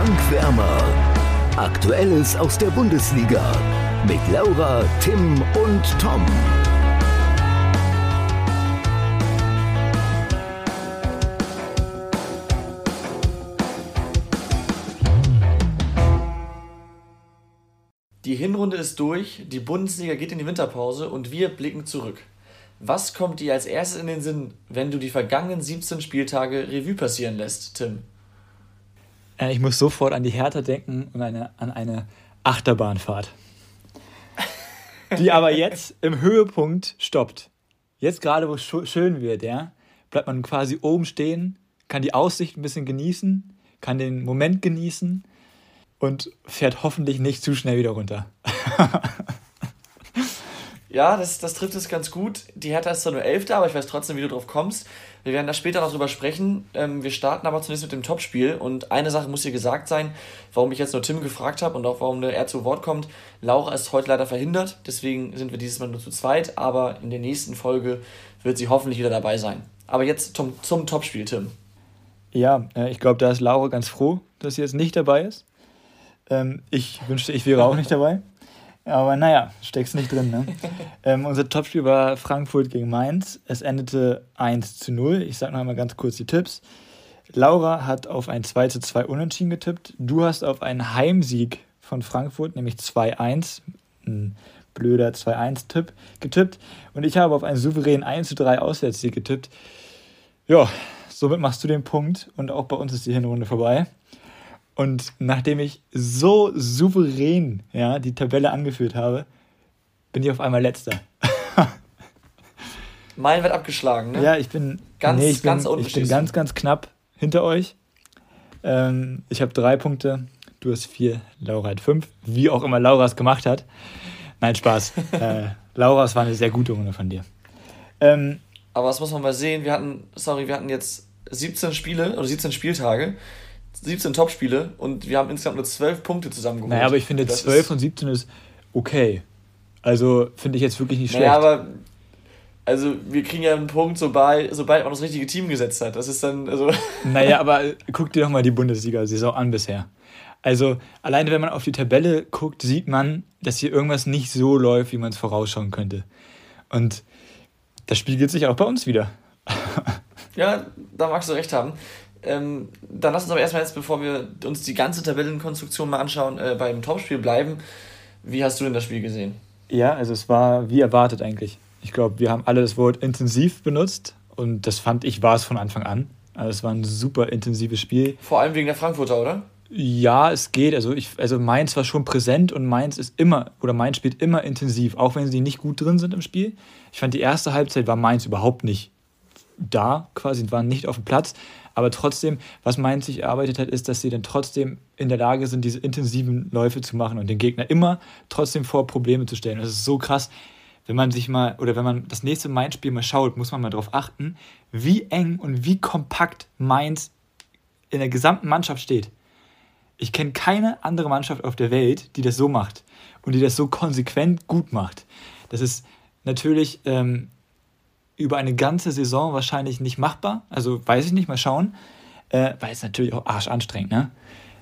Bankwärmer. Aktuelles aus der Bundesliga mit Laura, Tim und Tom. Die Hinrunde ist durch, die Bundesliga geht in die Winterpause und wir blicken zurück. Was kommt dir als erstes in den Sinn, wenn du die vergangenen 17 Spieltage Revue passieren lässt, Tim? Äh, ich muss sofort an die Hertha denken und eine, an eine Achterbahnfahrt. Die aber jetzt im Höhepunkt stoppt. Jetzt gerade, wo es schön wird, ja, bleibt man quasi oben stehen, kann die Aussicht ein bisschen genießen, kann den Moment genießen und fährt hoffentlich nicht zu schnell wieder runter. ja, das, das trifft es ganz gut. Die Hertha ist zwar nur Elfte, aber ich weiß trotzdem, wie du drauf kommst. Wir werden da später noch drüber sprechen. Ähm, wir starten aber zunächst mit dem Topspiel. Und eine Sache muss hier gesagt sein, warum ich jetzt nur Tim gefragt habe und auch warum er zu Wort kommt. Laura ist heute leider verhindert, deswegen sind wir dieses Mal nur zu zweit. Aber in der nächsten Folge wird sie hoffentlich wieder dabei sein. Aber jetzt zum, zum Topspiel, Tim. Ja, äh, ich glaube, da ist Laura ganz froh, dass sie jetzt nicht dabei ist. Ähm, ich wünschte, ich wäre auch nicht dabei. Aber naja, steckst nicht drin. Ne? ähm, unser Topspiel war Frankfurt gegen Mainz. Es endete 1 zu 0. Ich sage noch einmal ganz kurz die Tipps. Laura hat auf ein 2 zu 2 Unentschieden getippt. Du hast auf einen Heimsieg von Frankfurt, nämlich 2-1. Ein blöder 2-1-Tipp getippt. Und ich habe auf einen souveränen 1 zu 3 Auswärtssieg getippt. Ja, somit machst du den Punkt und auch bei uns ist die Hinrunde vorbei. Und nachdem ich so souverän ja, die Tabelle angeführt habe, bin ich auf einmal letzter. mein wird abgeschlagen, ne? Ja, ich bin ganz, nee, ich ganz bin, Ich bin ganz, ganz knapp hinter euch. Ähm, ich habe drei Punkte, du hast vier, Laura hat fünf. Wie auch immer Laura es gemacht hat. Nein, Spaß. äh, Laura, es war eine sehr gute Runde von dir. Ähm, Aber das muss man mal sehen. Wir hatten, sorry, wir hatten jetzt 17 Spiele oder 17 Spieltage. 17 Topspiele und wir haben insgesamt nur 12 Punkte zusammengeholt. Naja, aber ich finde, das 12 von 17 ist okay. Also finde ich jetzt wirklich nicht schlecht. Naja, aber also wir kriegen ja einen Punkt, sobald, sobald man das richtige Team gesetzt hat. Das ist dann, also. Naja, aber guck dir doch mal die Bundesliga-Saison an bisher. Also, alleine wenn man auf die Tabelle guckt, sieht man, dass hier irgendwas nicht so läuft, wie man es vorausschauen könnte. Und das spiegelt sich auch bei uns wieder. ja, da magst du recht haben. Ähm, dann lass uns aber erstmal jetzt, bevor wir uns die ganze Tabellenkonstruktion mal anschauen, äh, beim Topspiel bleiben. Wie hast du denn das Spiel gesehen? Ja, also es war wie erwartet eigentlich. Ich glaube, wir haben alle das Wort intensiv benutzt und das fand ich war es von Anfang an. Also es war ein super intensives Spiel. Vor allem wegen der Frankfurter, oder? Ja, es geht. Also, ich, also Mainz war schon präsent und Mainz ist immer, oder Mainz spielt immer intensiv, auch wenn sie nicht gut drin sind im Spiel. Ich fand, die erste Halbzeit war Mainz überhaupt nicht da, quasi, waren nicht auf dem Platz. Aber trotzdem, was Mainz sich erarbeitet hat, ist, dass sie dann trotzdem in der Lage sind, diese intensiven Läufe zu machen und den Gegner immer trotzdem vor Probleme zu stellen. Das ist so krass. Wenn man sich mal, oder wenn man das nächste Mainz-Spiel mal schaut, muss man mal darauf achten, wie eng und wie kompakt Mainz in der gesamten Mannschaft steht. Ich kenne keine andere Mannschaft auf der Welt, die das so macht und die das so konsequent gut macht. Das ist natürlich ähm, über eine ganze Saison wahrscheinlich nicht machbar. Also weiß ich nicht, mal schauen. Äh, weil es natürlich auch arschanstrengend, ne?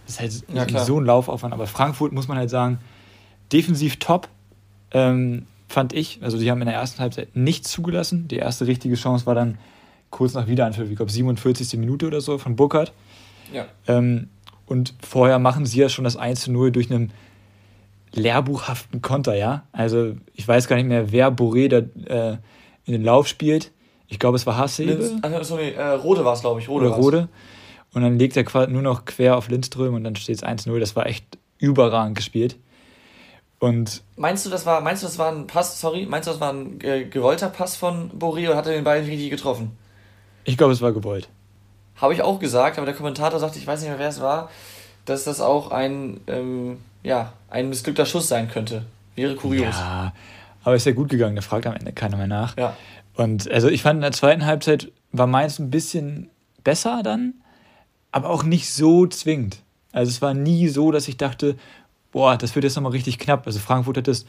Das ist halt ja, so ein Laufaufwand. Aber Frankfurt muss man halt sagen, defensiv top. Ähm, fand ich. Also die haben in der ersten Halbzeit nichts zugelassen. Die erste richtige Chance war dann kurz nach Wiederanpfiff, ich glaube 47. Minute oder so von Burkhardt. Ja. Ähm, und vorher machen sie ja schon das 1 zu 0 durch einen lehrbuchhaften Konter, ja. Also ich weiß gar nicht mehr, wer Boré da äh, in den Lauf spielt. Ich glaube, es war Hasshebe. Also, sorry, äh, Rode war es, glaube ich. Rode Oder Rode. Und dann legt er quasi nur noch quer auf Lindström und dann steht es 1-0. Das war echt überragend gespielt. Und meinst du, das war, meinst du, das war ein Pass, sorry, meinst du, das war ein äh, gewollter Pass von Boré oder hat er den Ball richtig getroffen? Ich glaube, es war gewollt. Habe ich auch gesagt, aber der Kommentator sagte, ich weiß nicht mehr, wer es war, dass das auch ein, ähm, ja, ein missglückter Schuss sein könnte. Wäre kurios. Ja, aber ist ja gut gegangen, da fragt am Ende keiner mehr nach. Ja. Und also ich fand in der zweiten Halbzeit war Mainz ein bisschen besser dann, aber auch nicht so zwingend. Also es war nie so, dass ich dachte, boah, das wird jetzt nochmal richtig knapp. Also Frankfurt hat das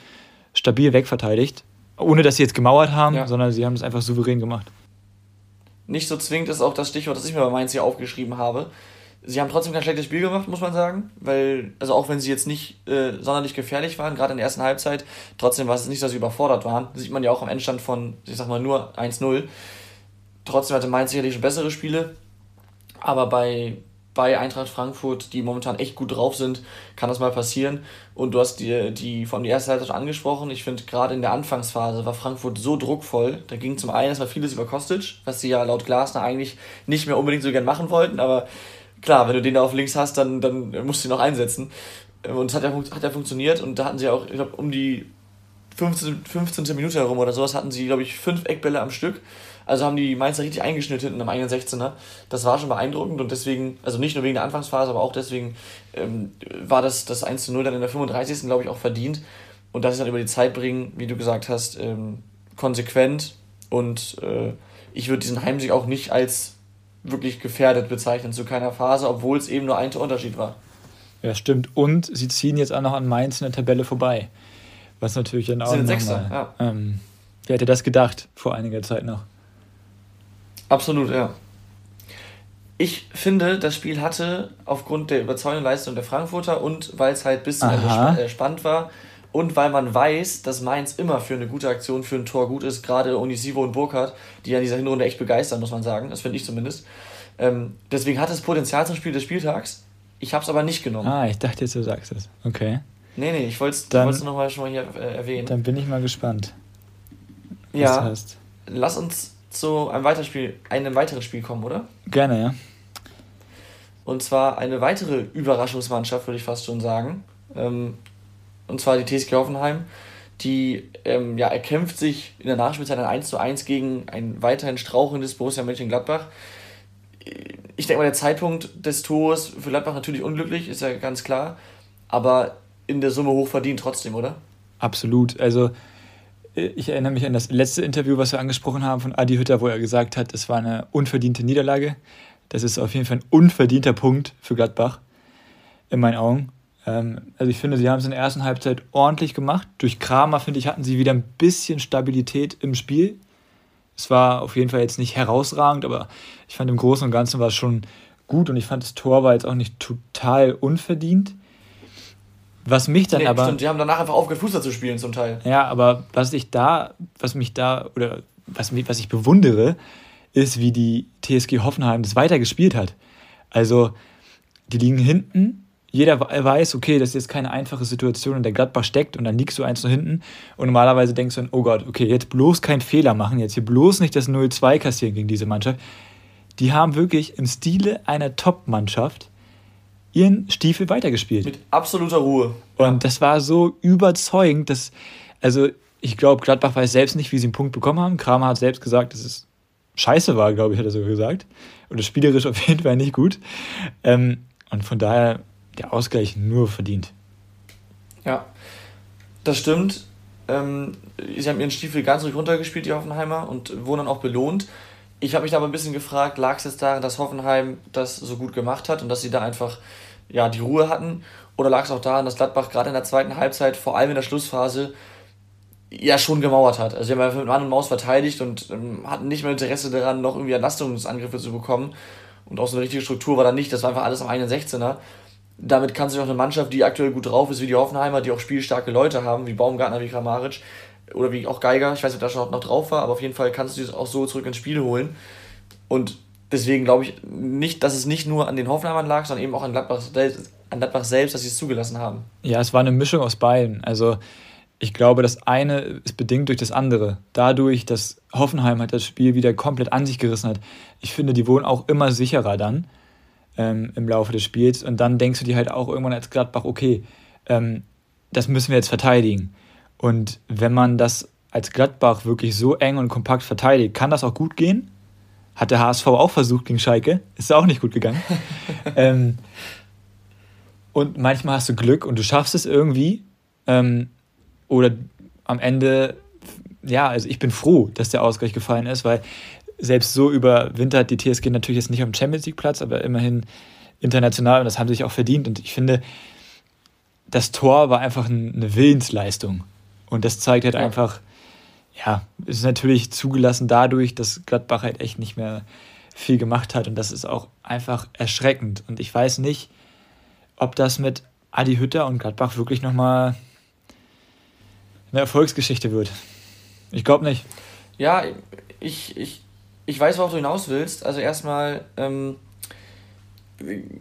stabil wegverteidigt, ohne dass sie jetzt gemauert haben, ja. sondern sie haben es einfach souverän gemacht. Nicht so zwingend ist auch das Stichwort, das ich mir bei Mainz hier aufgeschrieben habe. Sie haben trotzdem kein schlechtes Spiel gemacht, muss man sagen, weil, also auch wenn sie jetzt nicht äh, sonderlich gefährlich waren, gerade in der ersten Halbzeit, trotzdem war es nicht, dass sie überfordert waren. Das sieht man ja auch am Endstand von, ich sag mal, nur 1-0. Trotzdem hatte Mainz sicherlich schon bessere Spiele, aber bei, bei Eintracht Frankfurt, die momentan echt gut drauf sind, kann das mal passieren. Und du hast die, die vor allem die erste Halbzeit schon angesprochen. Ich finde, gerade in der Anfangsphase war Frankfurt so druckvoll. Da ging zum einen erstmal vieles über Kostic, was sie ja laut Glasner eigentlich nicht mehr unbedingt so gern machen wollten, aber klar, wenn du den da auf links hast, dann, dann musst du ihn auch einsetzen. Und es hat ja, hat ja funktioniert und da hatten sie auch, ich glaube, um die 15, 15. Minute herum oder sowas hatten sie, glaube ich, fünf Eckbälle am Stück. Also haben die Mainzer richtig eingeschnitten in einem eigenen 16er. Das war schon beeindruckend und deswegen, also nicht nur wegen der Anfangsphase, aber auch deswegen ähm, war das, das 1 zu 0 dann in der 35. glaube ich auch verdient. Und das ist dann über die Zeit bringen, wie du gesagt hast, ähm, konsequent. Und äh, ich würde diesen Heimsieg auch nicht als wirklich gefährdet bezeichnen zu keiner Phase, obwohl es eben nur ein Unterschied war. Ja, stimmt. Und sie ziehen jetzt auch noch an Mainz in der Tabelle vorbei. Was natürlich dann auch. Sie sind Sechster, ja. Ähm, wer hätte das gedacht vor einiger Zeit noch? Absolut, ja. Ich finde, das Spiel hatte aufgrund der überzeugenden Leistung der Frankfurter und weil es halt bis zum Ende äh, spannend war und weil man weiß, dass Mainz immer für eine gute Aktion, für ein Tor gut ist, gerade Onisivo und Burkhardt, die ja in dieser Hinrunde echt begeistern, muss man sagen. Das finde ich zumindest. Ähm, deswegen hat es Potenzial zum Spiel des Spieltags. Ich habe es aber nicht genommen. Ah, ich dachte jetzt, du sagst es. Okay. Nee, nee, ich wollte es nochmal schon mal hier äh, erwähnen. Dann bin ich mal gespannt. ja. Lass uns zu einem weiteren Spiel, einem weiteren Spiel kommen, oder? Gerne, ja. Und zwar eine weitere Überraschungsmannschaft, würde ich fast schon sagen. Ähm, und zwar die TSG Hoffenheim. Die ähm, ja, erkämpft sich in der Nachspielzeit ein 1 zu 1 gegen ein weiterhin strauchendes Borussia Mönchengladbach. Ich denke mal, der Zeitpunkt des Tores für Gladbach natürlich unglücklich, ist ja ganz klar. Aber in der Summe hochverdient trotzdem, oder? Absolut. Also ich erinnere mich an das letzte Interview, was wir angesprochen haben von Adi Hütter, wo er gesagt hat, es war eine unverdiente Niederlage. Das ist auf jeden Fall ein unverdienter Punkt für Gladbach, in meinen Augen. Ähm, also ich finde, sie haben es in der ersten Halbzeit ordentlich gemacht. Durch Kramer, finde ich, hatten sie wieder ein bisschen Stabilität im Spiel. Es war auf jeden Fall jetzt nicht herausragend, aber ich fand im Großen und Ganzen war es schon gut und ich fand das Tor war jetzt auch nicht total unverdient. Was mich dann nee, aber. Stimmt, die haben danach einfach aufgehört, Fußball zu spielen zum Teil. Ja, aber was ich da, was mich da, oder was, mich, was ich bewundere, ist, wie die TSG Hoffenheim das weitergespielt hat. Also, die liegen hinten, jeder weiß, okay, das ist jetzt keine einfache Situation, in der Gladbach steckt und dann liegst du eins nur hinten und normalerweise denkst du dann, oh Gott, okay, jetzt bloß keinen Fehler machen, jetzt hier bloß nicht das 0-2 kassieren gegen diese Mannschaft. Die haben wirklich im Stile einer Top-Mannschaft ihren Stiefel weitergespielt. Mit absoluter Ruhe. Und das war so überzeugend, dass, also ich glaube, Gladbach weiß selbst nicht, wie sie einen Punkt bekommen haben. Kramer hat selbst gesagt, dass es scheiße war, glaube ich, hat er sogar gesagt. Oder spielerisch auf jeden Fall nicht gut. Ähm, und von daher der Ausgleich nur verdient. Ja, das stimmt. Ähm, sie haben ihren Stiefel ganz ruhig runtergespielt, die Hoffenheimer, und wurden dann auch belohnt. Ich habe mich da aber ein bisschen gefragt, lag es jetzt daran, dass Hoffenheim das so gut gemacht hat und dass sie da einfach ja, die Ruhe hatten? Oder lag es auch daran, dass Gladbach gerade in der zweiten Halbzeit, vor allem in der Schlussphase, ja schon gemauert hat? Also sie haben einfach mit Mann und Maus verteidigt und ähm, hatten nicht mehr Interesse daran, noch irgendwie Entlastungsangriffe zu bekommen. Und auch so eine richtige Struktur war da nicht, das war einfach alles am einen 16er. Damit kann sich auch eine Mannschaft, die aktuell gut drauf ist, wie die Hoffenheimer, die auch spielstarke Leute haben, wie Baumgartner, wie Kramaric, oder wie auch Geiger, ich weiß nicht, ob da schon noch drauf war, aber auf jeden Fall kannst du es auch so zurück ins Spiel holen. Und deswegen glaube ich nicht, dass es nicht nur an den Hoffenheimern lag, sondern eben auch an Gladbach, an Gladbach selbst, dass sie es zugelassen haben. Ja, es war eine Mischung aus beiden. Also ich glaube, das eine ist bedingt durch das andere. Dadurch, dass Hoffenheim halt das Spiel wieder komplett an sich gerissen hat. Ich finde, die wurden auch immer sicherer dann ähm, im Laufe des Spiels. Und dann denkst du dir halt auch irgendwann als Gladbach, okay, ähm, das müssen wir jetzt verteidigen. Und wenn man das als Gladbach wirklich so eng und kompakt verteidigt, kann das auch gut gehen. Hat der HSV auch versucht gegen Schalke, ist auch nicht gut gegangen. ähm, und manchmal hast du Glück und du schaffst es irgendwie. Ähm, oder am Ende, ja, also ich bin froh, dass der Ausgleich gefallen ist, weil selbst so überwintert die TSG natürlich jetzt nicht am Champions League Platz, aber immerhin international und das haben sie sich auch verdient. Und ich finde, das Tor war einfach eine Willensleistung. Und das zeigt halt ja. einfach, ja, es ist natürlich zugelassen dadurch, dass Gladbach halt echt nicht mehr viel gemacht hat. Und das ist auch einfach erschreckend. Und ich weiß nicht, ob das mit Adi Hütter und Gladbach wirklich nochmal eine Erfolgsgeschichte wird. Ich glaube nicht. Ja, ich, ich, ich weiß, worauf du hinaus willst. Also erstmal ähm,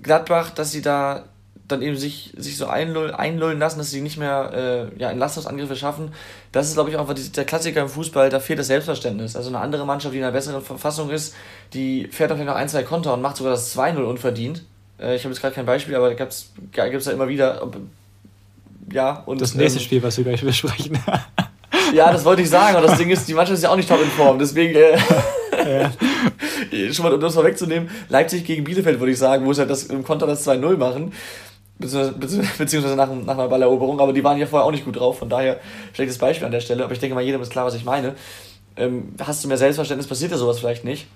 Gladbach, dass sie da dann eben sich, sich so einlullen, einlullen lassen, dass sie nicht mehr äh, ja, Entlastungsangriffe schaffen. Das ist, glaube ich, auch der Klassiker im Fußball, da fehlt das Selbstverständnis. Also eine andere Mannschaft, die in einer besseren Verfassung ist, die fährt auf jeden Fall noch ein, zwei Konter und macht sogar das 2-0 unverdient. Äh, ich habe jetzt gerade kein Beispiel, aber da gibt es ja immer wieder. Ja, und, das nächste ähm, Spiel, was wir gleich besprechen. ja, das wollte ich sagen. Und das Ding ist, die Mannschaft ist ja auch nicht top in Form. Deswegen, äh, ja. schon mal, um das vorwegzunehmen, Leipzig gegen Bielefeld, würde ich sagen, wo sie halt das im Konter das 2-0 machen. Beziehungsweise, beziehungsweise nach, nach einer Balleroberung, aber die waren ja vorher auch nicht gut drauf, von daher schlechtes Beispiel an der Stelle, aber ich denke mal, jedem ist klar, was ich meine. Ähm, hast du mehr Selbstverständnis, passiert ja sowas vielleicht nicht.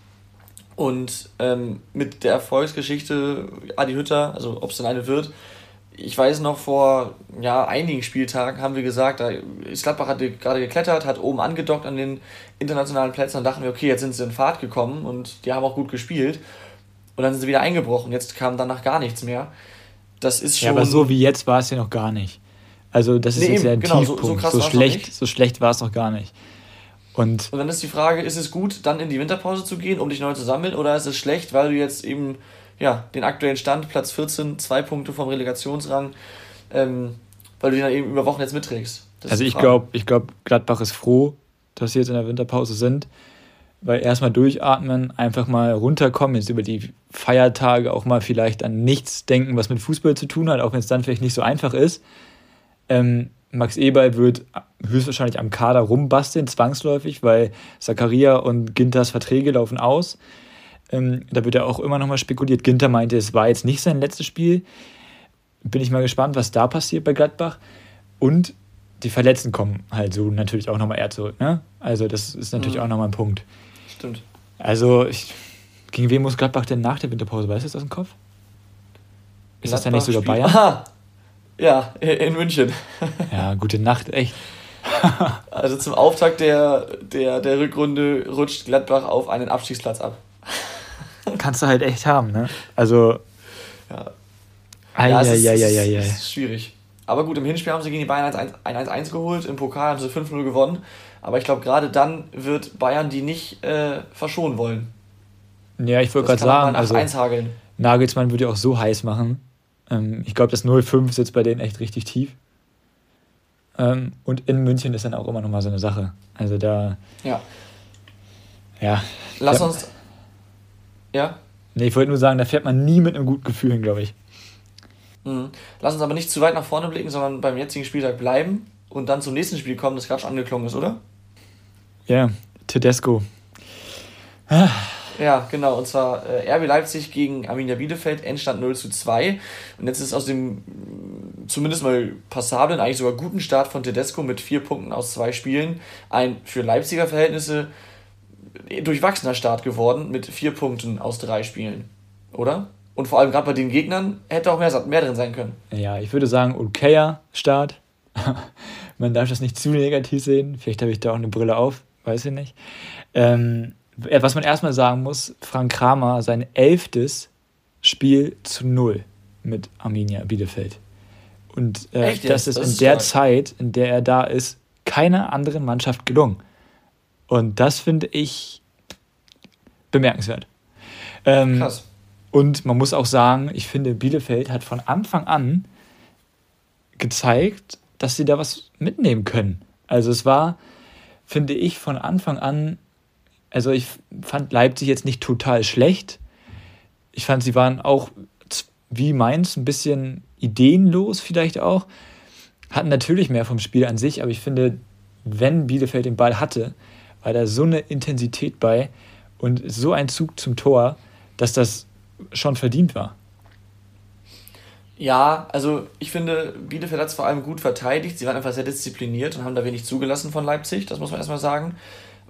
Und ähm, mit der Erfolgsgeschichte Adi Hütter, also ob es denn eine wird, ich weiß noch, vor ja, einigen Spieltagen haben wir gesagt, da ist Gladbach hat gerade geklettert, hat oben angedockt an den internationalen Plätzen und dachten wir, okay, jetzt sind sie in Fahrt gekommen und die haben auch gut gespielt. Und dann sind sie wieder eingebrochen. Jetzt kam danach gar nichts mehr. Das ist schon. Ja, aber so wie jetzt war es ja noch gar nicht. Also, das ist nee, jetzt ja ein genau, Tiefpunkt. So, so, so schlecht, so schlecht war es noch gar nicht. Und, und dann ist die Frage, ist es gut, dann in die Winterpause zu gehen, um dich neu zu sammeln, oder ist es schlecht, weil du jetzt eben ja, den aktuellen Stand, Platz 14, zwei Punkte vom Relegationsrang, ähm, weil du den dann eben über Wochen jetzt mitträgst. Das also ich glaube, ich glaub, Gladbach ist froh, dass sie jetzt in der Winterpause sind, weil erstmal durchatmen, einfach mal runterkommen, jetzt über die Feiertage auch mal vielleicht an nichts denken, was mit Fußball zu tun hat, auch wenn es dann vielleicht nicht so einfach ist. Ähm, Max Eberl wird höchstwahrscheinlich am Kader rumbasteln, zwangsläufig, weil Zakaria und Ginters Verträge laufen aus. Ähm, da wird ja auch immer noch mal spekuliert. Ginter meinte, es war jetzt nicht sein letztes Spiel. Bin ich mal gespannt, was da passiert bei Gladbach. Und die Verletzten kommen halt so natürlich auch nochmal eher zurück. Ne? Also das ist natürlich mhm. auch nochmal ein Punkt. Stimmt. Also ich, gegen wen muss Gladbach denn nach der Winterpause? Weißt du das aus dem Kopf? Ist Gladbach das dann nicht sogar Bayern? Aha. Ja, in München. Ja, gute Nacht, echt. also zum Auftakt der, der, der Rückrunde rutscht Gladbach auf einen Abstiegsplatz ab. Kannst du halt echt haben, ne? Also. Ja. Ai, ja, es ja, ja, ja, ja. ist schwierig. Aber gut, im Hinspiel haben sie gegen die Bayern 1-1 geholt, im Pokal haben sie 5-0 gewonnen. Aber ich glaube, gerade dann wird Bayern die nicht äh, verschonen wollen. Ja, ich wollte gerade sagen, also Nagelsmann würde ja auch so heiß machen. Ähm, ich glaube, das 0-5 sitzt bei denen echt richtig tief. Ähm, und in München ist dann auch immer noch mal so eine Sache. Also da. Ja. Ja. Lass uns ja? Nee, ich wollte nur sagen, da fährt man nie mit einem guten Gefühl hin, glaube ich. Mhm. Lass uns aber nicht zu weit nach vorne blicken, sondern beim jetzigen Spieltag bleiben und dann zum nächsten Spiel kommen, das gerade schon angeklungen ist, oder? Ja, Tedesco. Ja, genau. Und zwar äh, RB Leipzig gegen Arminia Bielefeld, Endstand 0 zu 2. Und jetzt ist aus dem zumindest mal passablen, eigentlich sogar guten Start von Tedesco mit vier Punkten aus zwei Spielen ein für Leipziger Verhältnisse durchwachsener Start geworden mit vier Punkten aus drei Spielen, oder? Und vor allem gerade bei den Gegnern hätte auch mehr, mehr drin sein können. Ja, ich würde sagen, okayer Start. man darf das nicht zu negativ sehen. Vielleicht habe ich da auch eine Brille auf, weiß ich nicht. Ähm, was man erstmal sagen muss, Frank Kramer, sein elftes Spiel zu null mit Arminia Bielefeld. Und äh, das ist das in ist der stark. Zeit, in der er da ist, keiner anderen Mannschaft gelungen. Und das finde ich bemerkenswert. Ähm, Krass. Und man muss auch sagen, ich finde, Bielefeld hat von Anfang an gezeigt, dass sie da was mitnehmen können. Also es war, finde ich, von Anfang an, also ich fand Leipzig jetzt nicht total schlecht. Ich fand, sie waren auch wie Mainz ein bisschen ideenlos vielleicht auch. Hatten natürlich mehr vom Spiel an sich, aber ich finde, wenn Bielefeld den Ball hatte, war da so eine Intensität bei und so ein Zug zum Tor, dass das schon verdient war. Ja, also ich finde, Bielefeld hat es vor allem gut verteidigt. Sie waren einfach sehr diszipliniert und haben da wenig zugelassen von Leipzig, das muss man erstmal sagen.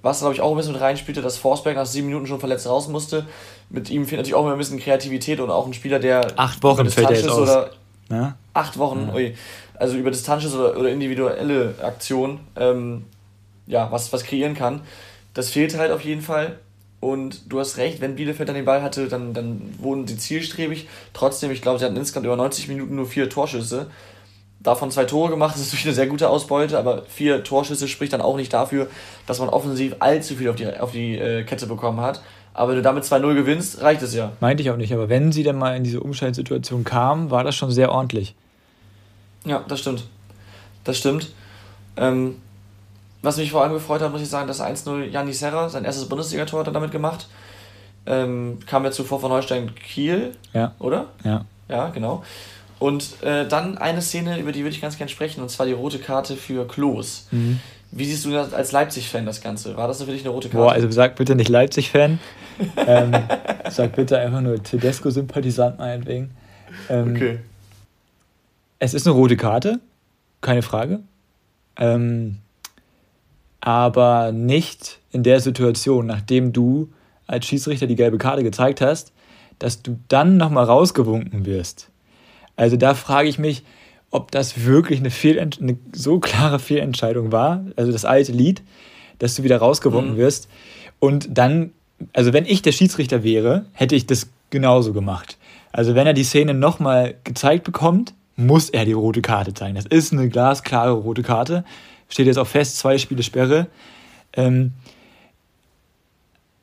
Was, glaube ich, auch ein bisschen mit reinspielte, dass Forsberg nach sieben Minuten schon verletzt raus musste. Mit ihm fehlt natürlich auch immer ein bisschen Kreativität und auch ein Spieler, der. Acht Wochen fällt er jetzt aus. Oder ja? Acht Wochen, ja. ui. Also über Distances oder, oder individuelle Aktionen, ähm, ja, was, was kreieren kann. Das fehlt halt auf jeden Fall. Und du hast recht, wenn Bielefeld dann den Ball hatte, dann, dann wurden sie zielstrebig. Trotzdem, ich glaube, sie hatten insgesamt über 90 Minuten nur vier Torschüsse. Davon zwei Tore gemacht, das ist natürlich eine sehr gute Ausbeute, aber vier Torschüsse spricht dann auch nicht dafür, dass man offensiv allzu viel auf die, auf die äh, Kette bekommen hat. Aber wenn du damit 2-0 gewinnst, reicht es ja. Meinte ich auch nicht, aber wenn sie dann mal in diese Umschaltsituation kamen, war das schon sehr ordentlich. Ja, das stimmt. Das stimmt. Ähm, was mich vor allem gefreut hat, muss ich sagen, dass 1-0 Janni Serra, sein erstes Bundesligator hat er damit gemacht. Ähm, kam ja zuvor von Neustein Kiel, ja. oder? Ja. Ja, genau. Und äh, dann eine Szene, über die würde ich ganz gerne sprechen, und zwar die rote Karte für Klos. Mhm. Wie siehst du das als Leipzig-Fan das Ganze? War das für dich eine rote Karte? Boah, also sag bitte nicht Leipzig-Fan. ähm, sag bitte einfach nur Tedesco-Sympathisant meinetwegen. Ähm, okay. Es ist eine rote Karte, keine Frage. Ähm, aber nicht in der Situation, nachdem du als Schiedsrichter die gelbe Karte gezeigt hast, dass du dann nochmal rausgewunken wirst. Also da frage ich mich, ob das wirklich eine, Fehlent eine so klare Fehlentscheidung war, also das alte Lied, dass du wieder rausgewunken mhm. wirst. Und dann, also wenn ich der Schiedsrichter wäre, hätte ich das genauso gemacht. Also wenn er die Szene nochmal gezeigt bekommt, muss er die rote Karte zeigen. Das ist eine glasklare rote Karte steht jetzt auch fest, zwei Spiele Sperre. Ähm,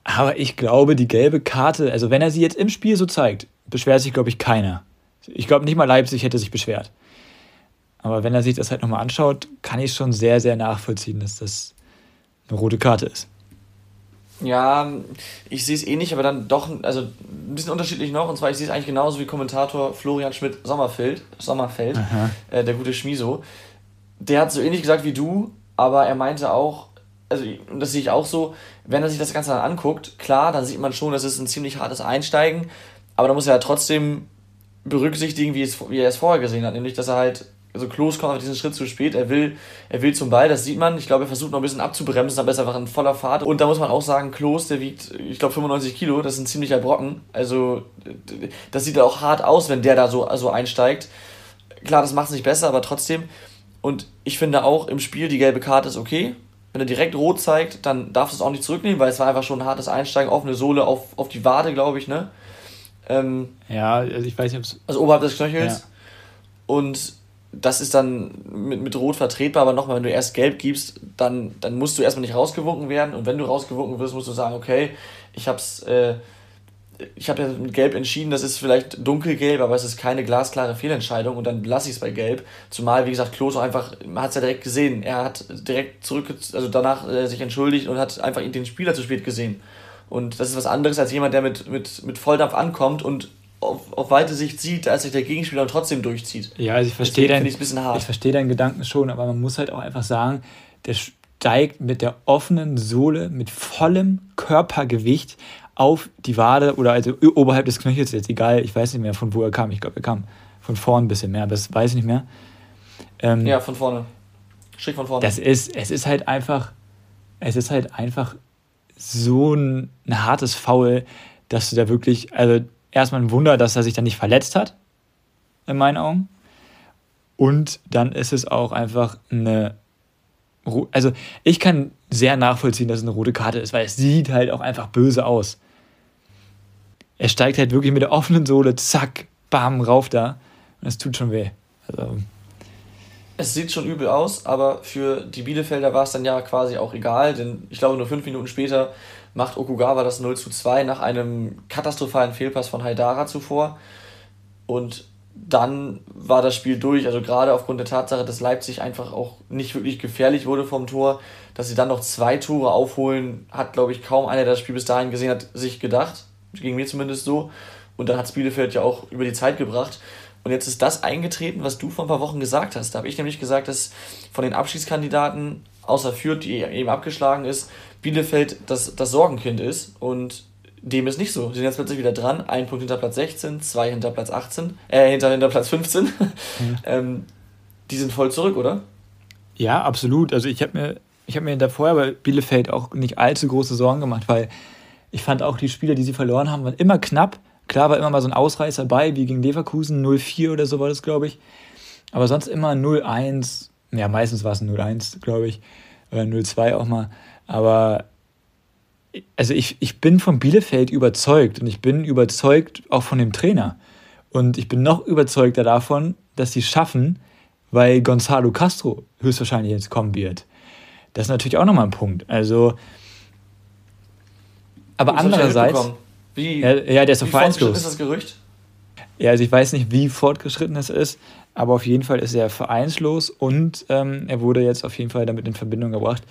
aber ich glaube, die gelbe Karte, also wenn er sie jetzt im Spiel so zeigt, beschwert sich, glaube ich, keiner. Ich glaube, nicht mal Leipzig hätte sich beschwert. Aber wenn er sich das halt nochmal anschaut, kann ich schon sehr, sehr nachvollziehen, dass das eine rote Karte ist. Ja, ich sehe es ähnlich, aber dann doch, also ein bisschen unterschiedlich noch. Und zwar, ich sehe es eigentlich genauso wie Kommentator Florian Schmidt-Sommerfeld, Sommerfeld, äh, der gute Schmiso der hat so ähnlich gesagt wie du, aber er meinte auch, also das sehe ich auch so, wenn er sich das Ganze dann anguckt, klar, dann sieht man schon, das ist ein ziemlich hartes Einsteigen, aber da muss er ja trotzdem berücksichtigen, wie, es, wie er es vorher gesehen hat, nämlich dass er halt, also Klos kommt auf diesen Schritt zu spät, er will, er will zum Ball, das sieht man, ich glaube, er versucht noch ein bisschen abzubremsen, aber ist einfach in voller Fahrt. Und da muss man auch sagen, Klos, der wiegt, ich glaube, 95 Kilo, das ist ein ziemlicher Brocken, also das sieht auch hart aus, wenn der da so also einsteigt, klar, das macht es nicht besser, aber trotzdem, und ich finde auch im Spiel, die gelbe Karte ist okay. Wenn er direkt rot zeigt, dann darfst du es auch nicht zurücknehmen, weil es war einfach schon ein hartes Einsteigen, offene Sohle auf, auf die Wade, glaube ich, ne? Ähm, ja, also ich weiß nicht, ob es. Also oberhalb des Knöchels. Ja. Und das ist dann mit, mit Rot vertretbar, aber nochmal, wenn du erst gelb gibst, dann, dann musst du erstmal nicht rausgewunken werden. Und wenn du rausgewunken wirst, musst du sagen, okay, ich hab's. Äh, ich habe ja mit Gelb entschieden, das ist vielleicht dunkelgelb, aber es ist keine glasklare Fehlentscheidung und dann lasse ich es bei Gelb. Zumal, wie gesagt, Klose einfach, man hat es ja direkt gesehen, er hat direkt zurück, also danach äh, sich entschuldigt und hat einfach den Spieler zu spät gesehen. Und das ist was anderes als jemand, der mit, mit, mit Volldampf ankommt und auf, auf weite Sicht sieht, als sich der Gegenspieler trotzdem durchzieht. Ja, also ich verstehe deinen, ich verstehe deinen Gedanken schon, aber man muss halt auch einfach sagen, der steigt mit der offenen Sohle, mit vollem Körpergewicht auf die Wade oder also oberhalb des Knöchels, jetzt egal, ich weiß nicht mehr, von wo er kam. Ich glaube, er kam von vorn ein bisschen mehr, das weiß ich nicht mehr. Ähm, ja, von vorne. Schick von vorne. Das ist, es ist halt einfach, es ist halt einfach so ein, ein hartes Foul, dass du da wirklich, also erstmal ein Wunder, dass er sich da nicht verletzt hat, in meinen Augen. Und dann ist es auch einfach eine also ich kann sehr nachvollziehen, dass es eine rote Karte ist, weil es sieht halt auch einfach böse aus er steigt halt wirklich mit der offenen Sohle, zack, bam, rauf da. Und es tut schon weh. Also, es sieht schon übel aus, aber für die Bielefelder war es dann ja quasi auch egal, denn ich glaube, nur fünf Minuten später macht Okugawa das 0 zu 2 nach einem katastrophalen Fehlpass von Haidara zuvor. Und dann war das Spiel durch. Also gerade aufgrund der Tatsache, dass Leipzig einfach auch nicht wirklich gefährlich wurde vom Tor, dass sie dann noch zwei Tore aufholen, hat, glaube ich, kaum einer, der das Spiel bis dahin gesehen hat, sich gedacht. Ging mir zumindest so. Und dann hat es Bielefeld ja auch über die Zeit gebracht. Und jetzt ist das eingetreten, was du vor ein paar Wochen gesagt hast. Da habe ich nämlich gesagt, dass von den Abschiedskandidaten, außer Fürth, die eben abgeschlagen ist, Bielefeld das, das Sorgenkind ist. Und dem ist nicht so. Sie sind jetzt plötzlich wieder dran. Ein Punkt hinter Platz 16, zwei hinter Platz 18, äh, hinter, hinter Platz 15. Mhm. ähm, die sind voll zurück, oder? Ja, absolut. Also ich habe mir, hab mir davor bei Bielefeld auch nicht allzu große Sorgen gemacht, weil ich fand auch die Spiele, die sie verloren haben, waren immer knapp. Klar war immer mal so ein Ausreißer bei, wie gegen Leverkusen, 0-4 oder so war das, glaube ich. Aber sonst immer 0-1. Ja, meistens war es 0-1, glaube ich. Oder 0-2 auch mal. Aber also ich, ich bin von Bielefeld überzeugt und ich bin überzeugt auch von dem Trainer. Und ich bin noch überzeugter davon, dass sie schaffen, weil Gonzalo Castro höchstwahrscheinlich jetzt kommen wird. Das ist natürlich auch nochmal ein Punkt. Also, aber andererseits. Wie, ja, ja, der ist doch vereinslos. ist das Gerücht? Ja, also ich weiß nicht, wie fortgeschritten es ist, aber auf jeden Fall ist er vereinslos und ähm, er wurde jetzt auf jeden Fall damit in Verbindung gebracht.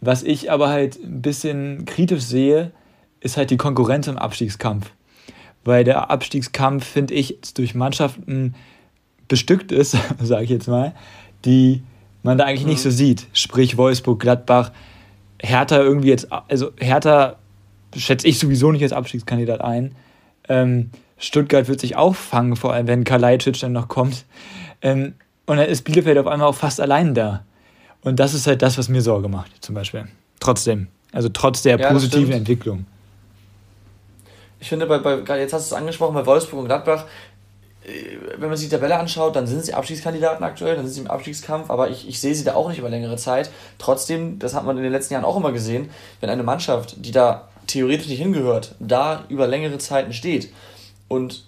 Was ich aber halt ein bisschen kritisch sehe, ist halt die Konkurrenz im Abstiegskampf. Weil der Abstiegskampf, finde ich, durch Mannschaften bestückt ist, sage ich jetzt mal, die man da eigentlich mhm. nicht so sieht. Sprich Wolfsburg, Gladbach, Hertha irgendwie jetzt, also Hertha schätze ich sowieso nicht als Abstiegskandidat ein. Ähm, Stuttgart wird sich auch fangen, vor allem wenn Kalajdzic dann noch kommt. Ähm, und dann ist Bielefeld auf einmal auch fast allein da. Und das ist halt das, was mir Sorge macht, zum Beispiel. Trotzdem. Also trotz der ja, positiven Entwicklung. Ich finde, bei, bei, jetzt hast du es angesprochen, bei Wolfsburg und Gladbach, äh, wenn man sich die Tabelle anschaut, dann sind sie Abstiegskandidaten aktuell, dann sind sie im Abstiegskampf, aber ich, ich sehe sie da auch nicht über längere Zeit. Trotzdem, das hat man in den letzten Jahren auch immer gesehen, wenn eine Mannschaft, die da theoretisch nicht hingehört, da über längere Zeiten steht und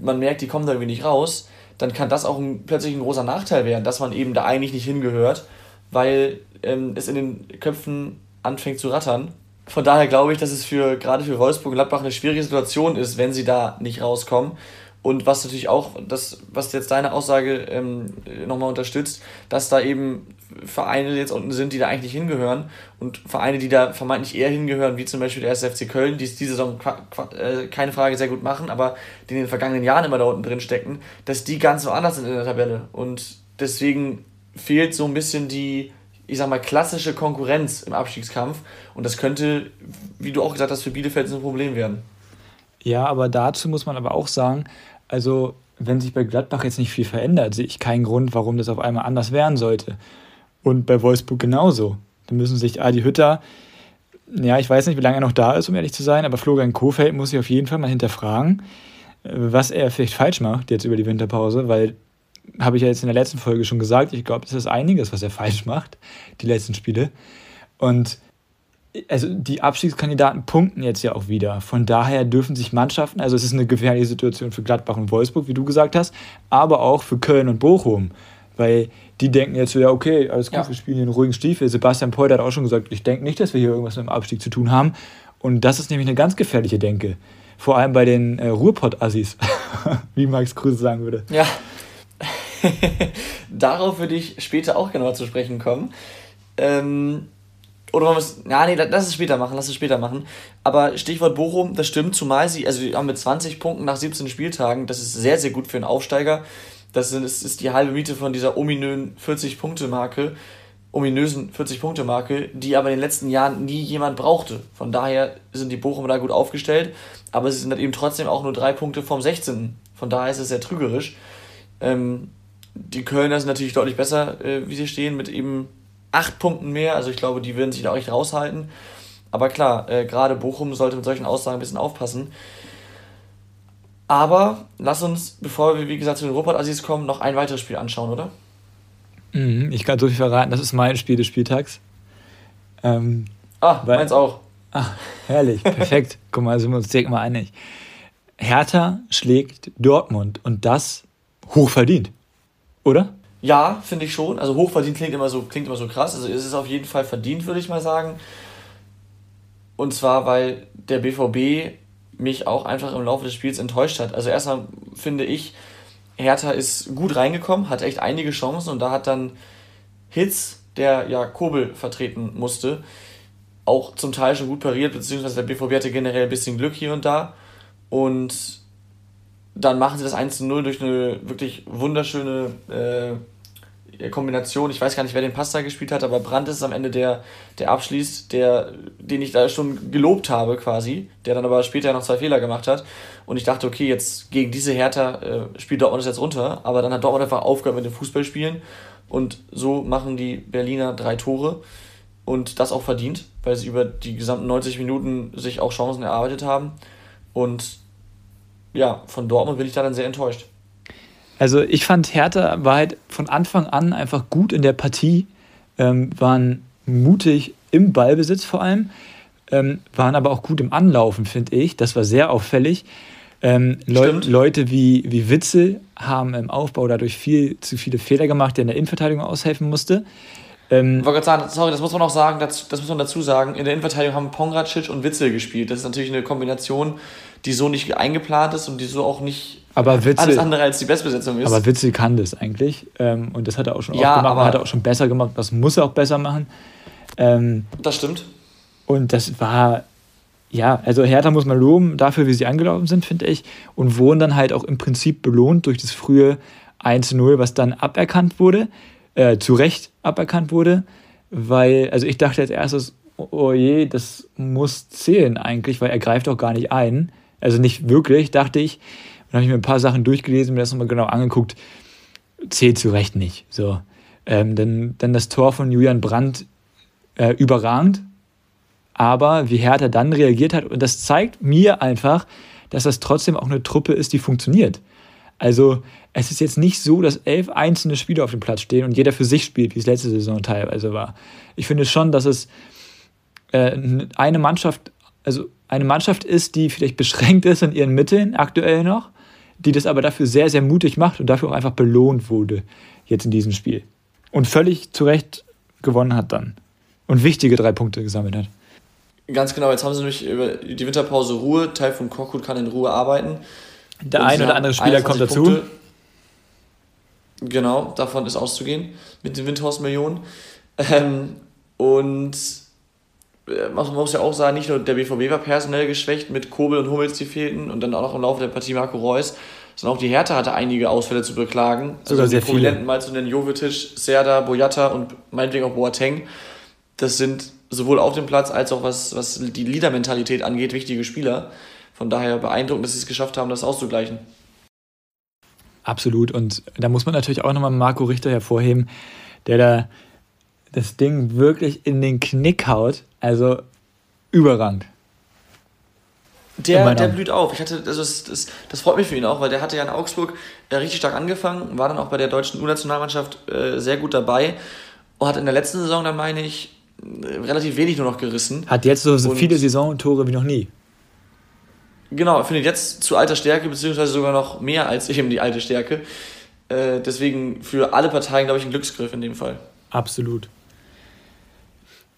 man merkt, die kommen da irgendwie nicht raus, dann kann das auch ein, plötzlich ein großer Nachteil werden, dass man eben da eigentlich nicht hingehört, weil ähm, es in den Köpfen anfängt zu rattern. Von daher glaube ich, dass es für gerade für Wolfsburg und Gladbach eine schwierige Situation ist, wenn sie da nicht rauskommen. Und was natürlich auch, das, was jetzt deine Aussage ähm, nochmal unterstützt, dass da eben Vereine jetzt unten sind, die da eigentlich hingehören und Vereine, die da vermeintlich eher hingehören, wie zum Beispiel der SFC Köln, die es diese Saison äh, keine Frage sehr gut machen, aber die in den vergangenen Jahren immer da unten drin stecken, dass die ganz woanders sind in der Tabelle. Und deswegen fehlt so ein bisschen die, ich sag mal, klassische Konkurrenz im Abstiegskampf. Und das könnte, wie du auch gesagt hast, für Bielefeld ein Problem werden. Ja, aber dazu muss man aber auch sagen, also wenn sich bei Gladbach jetzt nicht viel verändert, sehe ich keinen Grund, warum das auf einmal anders werden sollte. Und bei Wolfsburg genauso. Da müssen sich Adi Hütter, ja, ich weiß nicht, wie lange er noch da ist, um ehrlich zu sein, aber Florian Kofeld muss sich auf jeden Fall mal hinterfragen, was er vielleicht falsch macht jetzt über die Winterpause, weil, habe ich ja jetzt in der letzten Folge schon gesagt, ich glaube, es ist einiges, was er falsch macht, die letzten Spiele. Und also die Abstiegskandidaten punkten jetzt ja auch wieder. Von daher dürfen sich Mannschaften, also es ist eine gefährliche Situation für Gladbach und Wolfsburg, wie du gesagt hast, aber auch für Köln und Bochum. Weil die denken jetzt so, ja, okay, alles gut, ja. wir spielen hier einen ruhigen Stiefel. Sebastian Pold hat auch schon gesagt, ich denke nicht, dass wir hier irgendwas mit dem Abstieg zu tun haben. Und das ist nämlich eine ganz gefährliche Denke. Vor allem bei den äh, Ruhrpott-Assis, wie Max Kruse sagen würde. Ja. Darauf würde ich später auch genauer zu sprechen kommen. Ähm, oder wir es. Ja, nee, lass es später machen, lass es später machen. Aber Stichwort Bochum, das stimmt, zumal sie, also die haben mit 20 Punkten nach 17 Spieltagen, das ist sehr, sehr gut für einen Aufsteiger. Das ist, ist die halbe Miete von dieser ominösen 40-Punkte-Marke, ominösen 40-Punkte-Marke, die aber in den letzten Jahren nie jemand brauchte. Von daher sind die Bochumer da gut aufgestellt, aber sie sind halt eben trotzdem auch nur drei Punkte vom 16. Von daher ist es sehr trügerisch. Ähm, die Kölner sind natürlich deutlich besser, äh, wie sie stehen, mit eben acht Punkten mehr. Also ich glaube, die würden sich da auch echt raushalten. Aber klar, äh, gerade Bochum sollte mit solchen Aussagen ein bisschen aufpassen. Aber lass uns, bevor wir, wie gesagt, zu den Ruhrpott-Assis kommen, noch ein weiteres Spiel anschauen, oder? Mhm, ich kann so viel verraten, das ist mein Spiel des Spieltags. Ähm, ah, weil, meins auch. Ach, herrlich, perfekt. Guck mal, sind wir uns direkt mal einig. Hertha schlägt Dortmund und das hochverdient, oder? Ja, finde ich schon. Also hochverdient klingt immer so, klingt immer so krass. Also es ist auf jeden Fall verdient, würde ich mal sagen. Und zwar, weil der BVB mich auch einfach im Laufe des Spiels enttäuscht hat. Also erstmal finde ich, Hertha ist gut reingekommen, hat echt einige Chancen und da hat dann Hitz, der ja Kobel vertreten musste, auch zum Teil schon gut pariert, beziehungsweise der BVB hatte generell ein bisschen Glück hier und da. Und dann machen sie das 1 zu 0 durch eine wirklich wunderschöne äh, Kombination. Ich weiß gar nicht, wer den Pass da gespielt hat, aber Brandt ist am Ende der, der abschließt, der, den ich da schon gelobt habe quasi, der dann aber später noch zwei Fehler gemacht hat. Und ich dachte, okay, jetzt gegen diese Hertha äh, spielt Dortmund das jetzt runter, aber dann hat Dortmund einfach aufgehört mit dem Fußballspielen und so machen die Berliner drei Tore und das auch verdient, weil sie über die gesamten 90 Minuten sich auch Chancen erarbeitet haben und ja, von Dortmund bin ich da dann sehr enttäuscht. Also ich fand Hertha war halt von Anfang an einfach gut in der Partie, ähm, waren mutig im Ballbesitz vor allem, ähm, waren aber auch gut im Anlaufen, finde ich. Das war sehr auffällig. Ähm, Leu Leute wie, wie Witzel haben im Aufbau dadurch viel zu viele Fehler gemacht, der in der Innenverteidigung aushelfen musste. Ähm, ich wollte gerade sagen, sorry, das muss man auch sagen, das, das muss man dazu sagen. In der Innenverteidigung haben Pongracic und Witzel gespielt. Das ist natürlich eine Kombination, die so nicht eingeplant ist und die so auch nicht aber Witzel, alles andere als die Bestbesetzung ist. Aber Witzel kann das eigentlich. Ähm, und das hat er auch schon ja, gemacht. hat er auch schon besser gemacht. Das muss er auch besser machen. Ähm, das stimmt. Und das war, ja, also Hertha muss man loben dafür, wie sie angelaufen sind, finde ich. Und wurden dann halt auch im Prinzip belohnt durch das frühe 1-0, was dann aberkannt wurde, äh, zu Recht aberkannt wurde. Weil, also ich dachte als erstes, oh je, das muss zählen eigentlich, weil er greift auch gar nicht ein. Also nicht wirklich, dachte ich. Dann habe ich mir ein paar Sachen durchgelesen, mir das nochmal genau angeguckt. Zählt zu Recht nicht. So. Ähm, dann, dann das Tor von Julian Brandt äh, überragend. Aber wie Hertha dann reagiert hat, und das zeigt mir einfach, dass das trotzdem auch eine Truppe ist, die funktioniert. Also es ist jetzt nicht so, dass elf einzelne Spieler auf dem Platz stehen und jeder für sich spielt, wie es letzte Saison teilweise war. Ich finde schon, dass es äh, eine Mannschaft, also eine Mannschaft ist, die vielleicht beschränkt ist in ihren Mitteln aktuell noch, die das aber dafür sehr, sehr mutig macht und dafür auch einfach belohnt wurde jetzt in diesem Spiel. Und völlig zu Recht gewonnen hat dann. Und wichtige drei Punkte gesammelt hat. Ganz genau, jetzt haben sie nämlich über die Winterpause Ruhe. Teil von Korkut kann in Ruhe arbeiten. Der ein oder andere Spieler kommt dazu. Punkte. Genau, davon ist auszugehen mit den Windhorst-Millionen. Ähm, und äh, man muss ja auch sagen, nicht nur der BVB war personell geschwächt mit Kobel und Hummels, die fehlten, und dann auch noch im Laufe der Partie Marco Reus, sondern auch die Hertha hatte einige Ausfälle zu beklagen. Sogar also sehr die viele. mal zu nennen Jovetic, Serda, Boyata und meinetwegen auch Boateng. Das sind sowohl auf dem Platz als auch was, was die Leader-Mentalität angeht, wichtige Spieler. Von daher beeindruckend, dass sie es geschafft haben, das auszugleichen. Absolut. Und da muss man natürlich auch nochmal Marco Richter hervorheben, der da das Ding wirklich in den Knick haut. Also überragend. Der, der blüht auf. Ich hatte, also das, das, das, freut mich für ihn auch, weil der hatte ja in Augsburg äh, richtig stark angefangen, war dann auch bei der deutschen U-Nationalmannschaft äh, sehr gut dabei und hat in der letzten Saison dann, meine ich, äh, relativ wenig nur noch gerissen. Hat jetzt so, so viele Saisontore wie noch nie. Genau, findet jetzt zu alter Stärke, beziehungsweise sogar noch mehr als eben die alte Stärke. Äh, deswegen für alle Parteien, glaube ich, ein Glücksgriff in dem Fall. Absolut.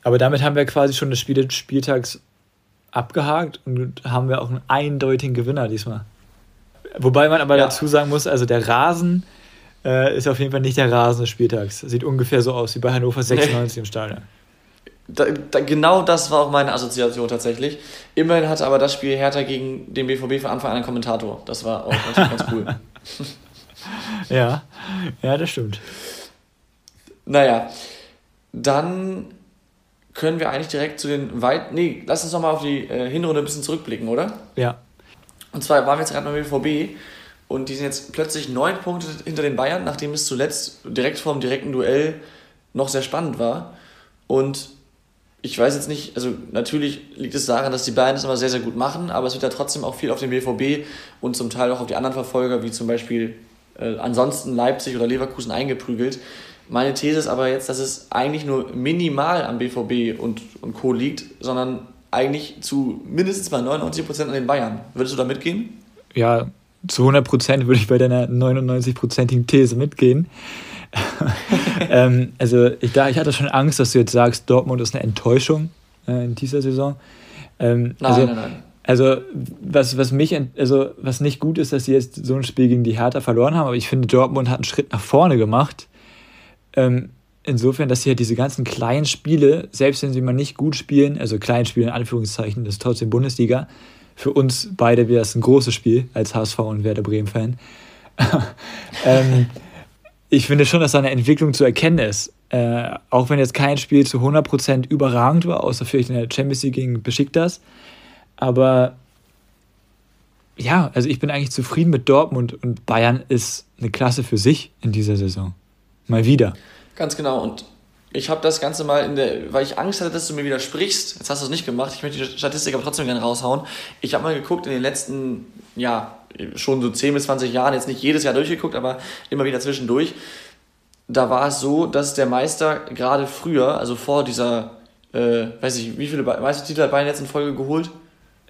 Aber damit haben wir quasi schon das Spiel des Spieltags abgehakt und haben wir auch einen eindeutigen Gewinner diesmal. Wobei man aber ja. dazu sagen muss, also der Rasen äh, ist auf jeden Fall nicht der Rasen des Spieltags. Sieht ungefähr so aus wie bei Hannover 96 nee. im Stadion. Da, da, genau das war auch meine Assoziation tatsächlich. Immerhin hatte aber das Spiel Hertha gegen den BVB von Anfang an einen Kommentator. Das war auch ganz cool. ja, ja, das stimmt. Naja, dann können wir eigentlich direkt zu den weit. Nee, lass uns nochmal auf die äh, Hinrunde ein bisschen zurückblicken, oder? Ja. Und zwar waren wir jetzt gerade beim BVB und die sind jetzt plötzlich neun Punkte hinter den Bayern, nachdem es zuletzt direkt vor dem direkten Duell noch sehr spannend war. Und ich weiß jetzt nicht, also natürlich liegt es daran, dass die Bayern das immer sehr, sehr gut machen, aber es wird ja trotzdem auch viel auf den BVB und zum Teil auch auf die anderen Verfolger, wie zum Beispiel äh, ansonsten Leipzig oder Leverkusen eingeprügelt. Meine These ist aber jetzt, dass es eigentlich nur minimal am BVB und, und Co. liegt, sondern eigentlich zu mindestens mal 99 Prozent an den Bayern. Würdest du da mitgehen? Ja, zu 100 Prozent würde ich bei deiner 99-prozentigen These mitgehen. ähm, also ich, da, ich hatte schon Angst, dass du jetzt sagst, Dortmund ist eine Enttäuschung äh, in dieser Saison. Ähm, nein, also, nein, nein. Also was, was mich, also was nicht gut ist, dass sie jetzt so ein Spiel gegen die Hertha verloren haben, aber ich finde, Dortmund hat einen Schritt nach vorne gemacht ähm, insofern, dass sie halt diese ganzen kleinen Spiele, selbst wenn sie mal nicht gut spielen, also kleinen Spiele in Anführungszeichen, das ist trotzdem Bundesliga, für uns beide wäre es ein großes Spiel als HSV und Werder Bremen-Fan. ähm, ich finde schon, dass da eine Entwicklung zu erkennen ist. Äh, auch wenn jetzt kein Spiel zu 100% überragend war, außer vielleicht in der Champions League gegen Besiktas. Aber ja, also ich bin eigentlich zufrieden mit Dortmund und Bayern ist eine Klasse für sich in dieser Saison. Mal wieder. Ganz genau. Und ich habe das Ganze mal in der, weil ich Angst hatte, dass du mir widersprichst. Jetzt hast du es nicht gemacht. Ich möchte die Statistik aber trotzdem gerne raushauen. Ich habe mal geguckt in den letzten, ja, schon so 10 bis 20 Jahren, jetzt nicht jedes Jahr durchgeguckt, aber immer wieder zwischendurch. Da war es so, dass der Meister gerade früher, also vor dieser äh, weiß ich, wie viele Meistertitel hat Bayern jetzt in Folge geholt?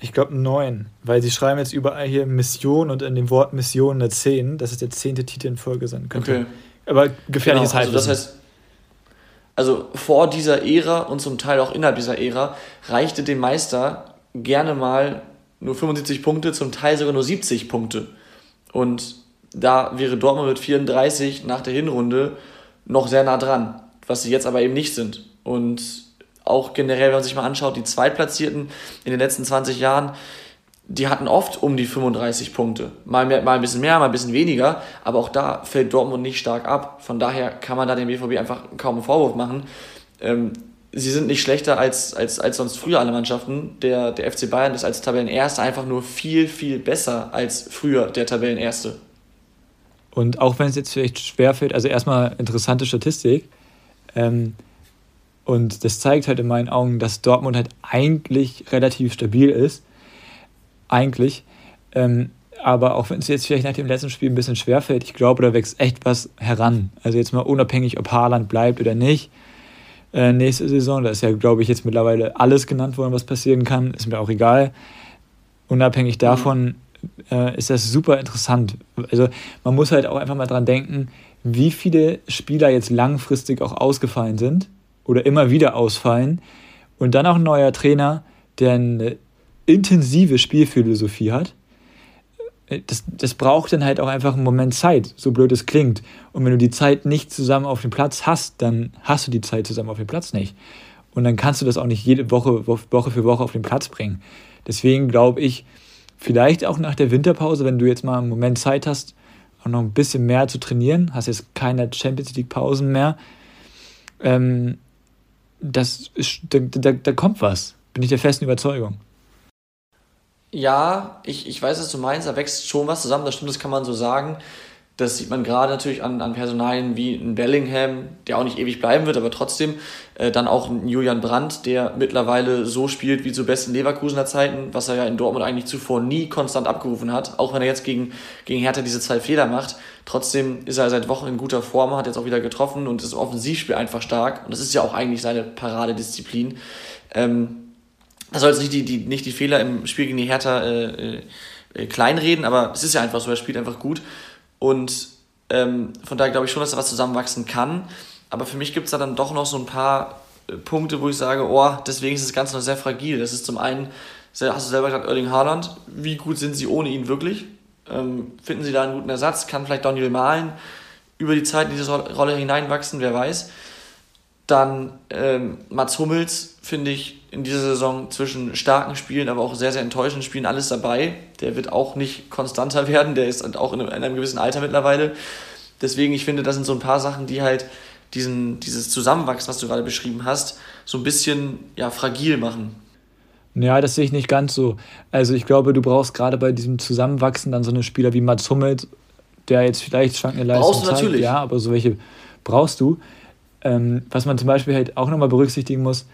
Ich glaube neun, weil sie schreiben jetzt überall hier Mission und in dem Wort Mission eine 10, dass es der zehnte Titel in Folge sein könnte. Okay. Aber gefährliches genau, also das heißt, also vor dieser Ära und zum Teil auch innerhalb dieser Ära reichte dem Meister gerne mal nur 75 Punkte, zum Teil sogar nur 70 Punkte. Und da wäre Dortmund mit 34 nach der Hinrunde noch sehr nah dran, was sie jetzt aber eben nicht sind. Und auch generell, wenn man sich mal anschaut, die Zweitplatzierten in den letzten 20 Jahren, die hatten oft um die 35 Punkte. Mal, mehr, mal ein bisschen mehr, mal ein bisschen weniger, aber auch da fällt Dortmund nicht stark ab. Von daher kann man da dem BVB einfach kaum einen Vorwurf machen. Ähm, sie sind nicht schlechter als, als, als sonst früher alle Mannschaften. Der, der FC Bayern ist als Tabellenerster einfach nur viel, viel besser als früher der Tabellenerste. Und auch wenn es jetzt vielleicht schwerfällt, also erstmal interessante Statistik. Ähm, und das zeigt halt in meinen Augen, dass Dortmund halt eigentlich relativ stabil ist. Eigentlich. Ähm, aber auch wenn es jetzt vielleicht nach dem letzten Spiel ein bisschen schwerfällt, ich glaube, da wächst echt was heran. Also jetzt mal unabhängig, ob Haaland bleibt oder nicht. Äh, nächste Saison, da ist ja, glaube ich, jetzt mittlerweile alles genannt worden, was passieren kann. Ist mir auch egal. Unabhängig davon mhm. äh, ist das super interessant. Also man muss halt auch einfach mal dran denken, wie viele Spieler jetzt langfristig auch ausgefallen sind oder immer wieder ausfallen. Und dann auch ein neuer Trainer, der eine intensive Spielphilosophie hat. Das, das braucht dann halt auch einfach einen Moment Zeit, so blöd es klingt. Und wenn du die Zeit nicht zusammen auf dem Platz hast, dann hast du die Zeit zusammen auf dem Platz nicht. Und dann kannst du das auch nicht jede Woche, Woche für Woche auf den Platz bringen. Deswegen glaube ich, vielleicht auch nach der Winterpause, wenn du jetzt mal einen Moment Zeit hast, auch noch ein bisschen mehr zu trainieren, hast jetzt keine Champions League Pausen mehr, ähm, das ist, da, da, da kommt was. Bin ich der festen Überzeugung. Ja, ich, ich weiß, was du meinst, da wächst schon was zusammen, das stimmt, das kann man so sagen. Das sieht man gerade natürlich an, an Personalien wie ein Bellingham, der auch nicht ewig bleiben wird, aber trotzdem. Äh, dann auch ein Julian Brandt, der mittlerweile so spielt wie zu besten Leverkusener Zeiten, was er ja in Dortmund eigentlich zuvor nie konstant abgerufen hat. Auch wenn er jetzt gegen, gegen Hertha diese zwei Fehler macht. Trotzdem ist er seit Wochen in guter Form, hat jetzt auch wieder getroffen und ist im Offensivspiel einfach stark. Und das ist ja auch eigentlich seine Paradedisziplin. Ähm, da soll jetzt nicht die, die, nicht die Fehler im Spiel gegen die Hertha äh, äh, kleinreden, aber es ist ja einfach so, er spielt einfach gut. Und ähm, von daher glaube ich schon, dass da was zusammenwachsen kann. Aber für mich gibt es da dann doch noch so ein paar äh, Punkte, wo ich sage, oh, deswegen ist das Ganze noch sehr fragil. Das ist zum einen, hast du selber gesagt, Erling Haaland. Wie gut sind sie ohne ihn wirklich? Ähm, finden sie da einen guten Ersatz? Kann vielleicht Daniel Mahlen über die Zeit in diese Rolle hineinwachsen? Wer weiß. Dann ähm, Mats Hummels, finde ich, in dieser Saison zwischen starken Spielen, aber auch sehr, sehr enttäuschenden Spielen alles dabei. Der wird auch nicht konstanter werden, der ist halt auch in einem, in einem gewissen Alter mittlerweile. Deswegen, ich finde, das sind so ein paar Sachen, die halt diesen, dieses Zusammenwachsen, was du gerade beschrieben hast, so ein bisschen ja, fragil machen. Ja, das sehe ich nicht ganz so. Also ich glaube, du brauchst gerade bei diesem Zusammenwachsen dann so eine Spieler wie Mats Hummels, der jetzt vielleicht schwankende Leistung brauchst du zeigt. Natürlich. Ja, aber so welche brauchst du. Ähm, was man zum Beispiel halt auch nochmal berücksichtigen muss,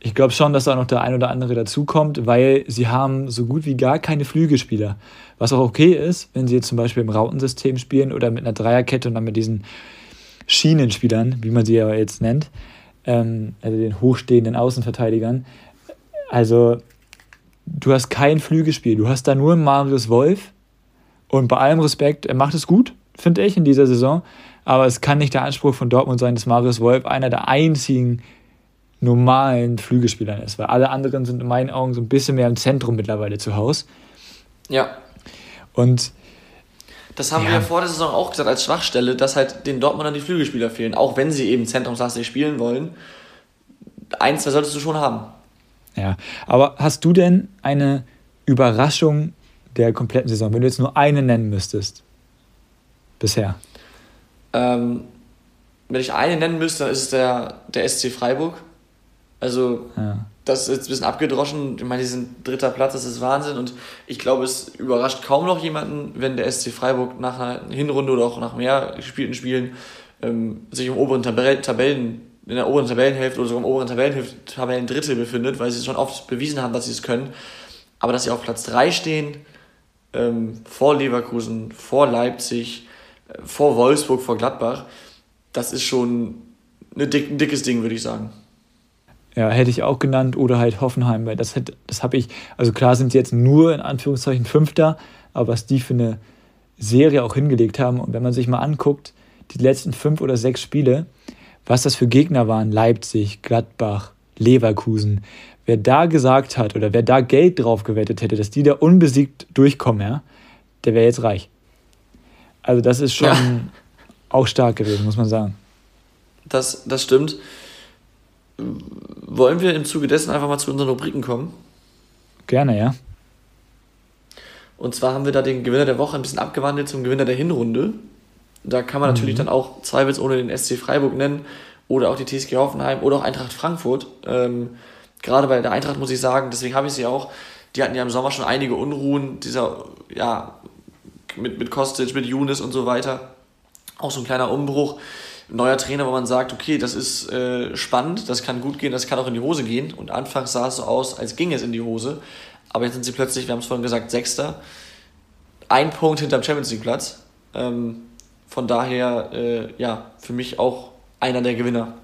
ich glaube schon, dass da noch der ein oder andere dazukommt, weil sie haben so gut wie gar keine Flügelspieler. Was auch okay ist, wenn sie jetzt zum Beispiel im Rautensystem spielen oder mit einer Dreierkette und dann mit diesen Schienenspielern, wie man sie ja jetzt nennt, ähm, also den hochstehenden Außenverteidigern. Also du hast kein Flügelspiel, du hast da nur Marius Wolf und bei allem Respekt, er macht es gut, finde ich, in dieser Saison, aber es kann nicht der Anspruch von Dortmund sein, dass Marius Wolf einer der einzigen normalen Flügelspielern ist, weil alle anderen sind in meinen Augen so ein bisschen mehr im Zentrum mittlerweile zu Hause. Ja. Und das haben ja. wir vor der Saison auch gesagt als Schwachstelle, dass halt den Dortmundern die Flügelspieler fehlen, auch wenn sie eben zentrumslastig spielen wollen. Eins, zwei solltest du schon haben. Ja, aber hast du denn eine Überraschung der kompletten Saison, wenn du jetzt nur eine nennen müsstest? Bisher. Ähm, wenn ich eine nennen müsste, dann ist es der, der SC Freiburg. Also, ja. das ist jetzt ein bisschen abgedroschen. Ich meine, die sind dritter Platz, das ist Wahnsinn. Und ich glaube, es überrascht kaum noch jemanden, wenn der SC Freiburg nach einer Hinrunde oder auch nach mehr gespielten Spielen ähm, sich im oberen Tabellen, Tabellen, in der oberen Tabellenhälfte oder sogar im oberen Tabellenhälfte, Tabellendrittel befindet, weil sie schon oft bewiesen haben, dass sie es können. Aber dass sie auf Platz 3 stehen, ähm, vor Leverkusen, vor Leipzig, äh, vor Wolfsburg, vor Gladbach, das ist schon ein dickes Ding, würde ich sagen. Ja, hätte ich auch genannt oder halt Hoffenheim, weil das, das habe ich, also klar sind sie jetzt nur in Anführungszeichen Fünfter, aber was die für eine Serie auch hingelegt haben und wenn man sich mal anguckt, die letzten fünf oder sechs Spiele, was das für Gegner waren, Leipzig, Gladbach, Leverkusen, wer da gesagt hat oder wer da Geld drauf gewettet hätte, dass die da unbesiegt durchkommen, ja, der wäre jetzt reich. Also das ist schon ja. auch stark gewesen, muss man sagen. Das, das stimmt. Wollen wir im Zuge dessen einfach mal zu unseren Rubriken kommen? Gerne, ja. Und zwar haben wir da den Gewinner der Woche ein bisschen abgewandelt zum Gewinner der Hinrunde. Da kann man mhm. natürlich dann auch zweifelsohne den SC Freiburg nennen oder auch die TSG Hoffenheim oder auch Eintracht Frankfurt. Ähm, gerade bei der Eintracht muss ich sagen, deswegen habe ich sie auch, die hatten ja im Sommer schon einige Unruhen, dieser, ja, mit, mit Kostic, mit Younes und so weiter. Auch so ein kleiner Umbruch neuer Trainer, wo man sagt, okay, das ist äh, spannend, das kann gut gehen, das kann auch in die Hose gehen. Und anfangs sah es so aus, als ging es in die Hose. Aber jetzt sind sie plötzlich, wir haben es vorhin gesagt, Sechster. Ein Punkt hinterm Champions League Platz. Ähm, von daher, äh, ja, für mich auch einer der Gewinner.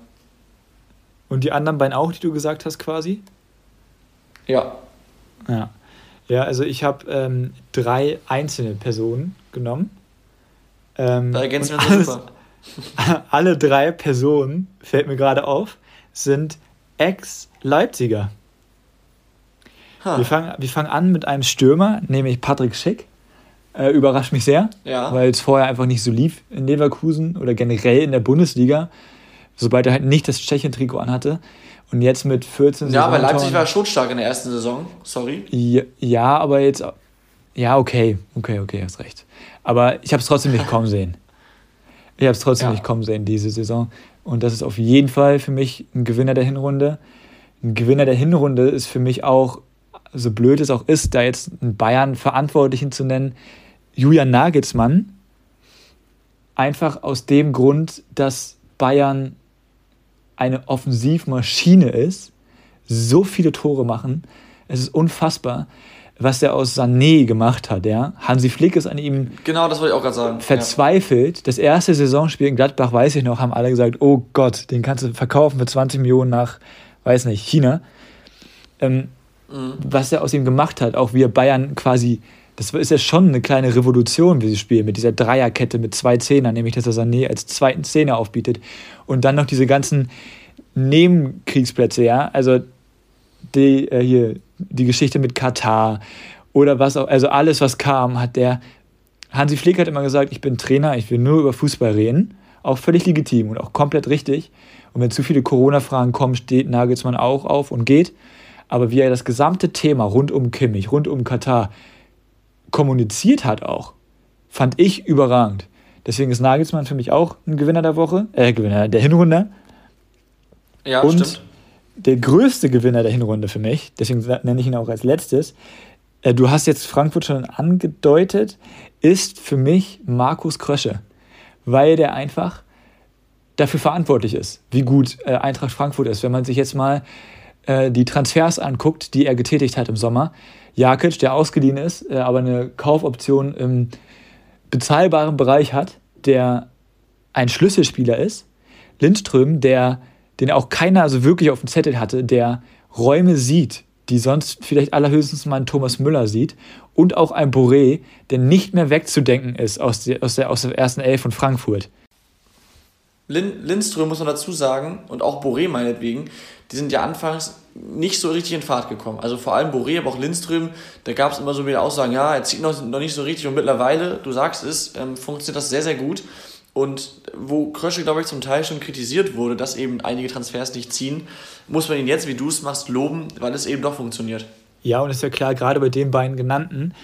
Und die anderen beiden auch, die du gesagt hast, quasi? Ja. Ja, ja also ich habe ähm, drei einzelne Personen genommen. Ähm, da ergänzen wir uns super. alle drei Personen, fällt mir gerade auf, sind Ex-Leipziger. Huh. Wir, fangen, wir fangen an mit einem Stürmer, nämlich Patrick Schick. Äh, überrascht mich sehr, ja. weil es vorher einfach nicht so lief in Leverkusen oder generell in der Bundesliga, sobald er halt nicht das Tschechien-Trikot anhatte. Und jetzt mit 14 Ja, aber Leipzig war schon stark in der ersten Saison, sorry. Ja, ja aber jetzt. Ja, okay, okay, okay, hast recht. Aber ich habe es trotzdem nicht kommen sehen. Ich habe es trotzdem ja. nicht kommen sehen diese Saison. Und das ist auf jeden Fall für mich ein Gewinner der Hinrunde. Ein Gewinner der Hinrunde ist für mich auch, so blöd es auch ist, da jetzt einen Bayern-Verantwortlichen zu nennen, Julian Nagelsmann. Einfach aus dem Grund, dass Bayern eine Offensivmaschine ist, so viele Tore machen. Es ist unfassbar was er aus Sané gemacht hat. Ja? Hansi Flick ist an ihm genau, das wollte ich auch gerade sagen. verzweifelt. Ja. Das erste Saisonspiel in Gladbach, weiß ich noch, haben alle gesagt, oh Gott, den kannst du verkaufen für 20 Millionen nach, weiß nicht, China. Ähm, mhm. Was er aus ihm gemacht hat, auch wie er Bayern quasi, das ist ja schon eine kleine Revolution, dieses Spiel, mit dieser Dreierkette mit zwei Zehnern, nämlich dass er Sané als zweiten Zehner aufbietet. Und dann noch diese ganzen Nebenkriegsplätze, ja, also die, äh, hier, die Geschichte mit Katar oder was auch, also alles, was kam, hat der. Hansi Flick hat immer gesagt, ich bin Trainer, ich will nur über Fußball reden. Auch völlig legitim und auch komplett richtig. Und wenn zu viele Corona-Fragen kommen, steht Nagelsmann auch auf und geht. Aber wie er das gesamte Thema rund um Kimmich, rund um Katar kommuniziert hat auch, fand ich überragend. Deswegen ist Nagelsmann für mich auch ein Gewinner der Woche, äh, Gewinner der Hinrunde. Ja, und stimmt der größte Gewinner der Hinrunde für mich, deswegen nenne ich ihn auch als letztes. Äh, du hast jetzt Frankfurt schon angedeutet, ist für mich Markus Krösche, weil der einfach dafür verantwortlich ist, wie gut äh, Eintracht Frankfurt ist. Wenn man sich jetzt mal äh, die Transfers anguckt, die er getätigt hat im Sommer, Jakic, der ausgeliehen ist, aber eine Kaufoption im bezahlbaren Bereich hat, der ein Schlüsselspieler ist, Lindström, der den auch keiner so wirklich auf dem Zettel hatte, der Räume sieht, die sonst vielleicht allerhöchstens mal ein Thomas Müller sieht und auch ein Boré, der nicht mehr wegzudenken ist aus der, aus der, aus der ersten Elf von Frankfurt. Lin, Lindström muss man dazu sagen und auch Boré meinetwegen, die sind ja anfangs nicht so richtig in Fahrt gekommen. Also vor allem Boré, aber auch Lindström, da gab es immer so wieder Aussagen, ja, er zieht noch, noch nicht so richtig und mittlerweile, du sagst es, ähm, funktioniert das sehr, sehr gut. Und wo Krösche, glaube ich, zum Teil schon kritisiert wurde, dass eben einige Transfers nicht ziehen, muss man ihn jetzt, wie du es machst, loben, weil es eben doch funktioniert. Ja, und ist ja klar, gerade bei den beiden genannten,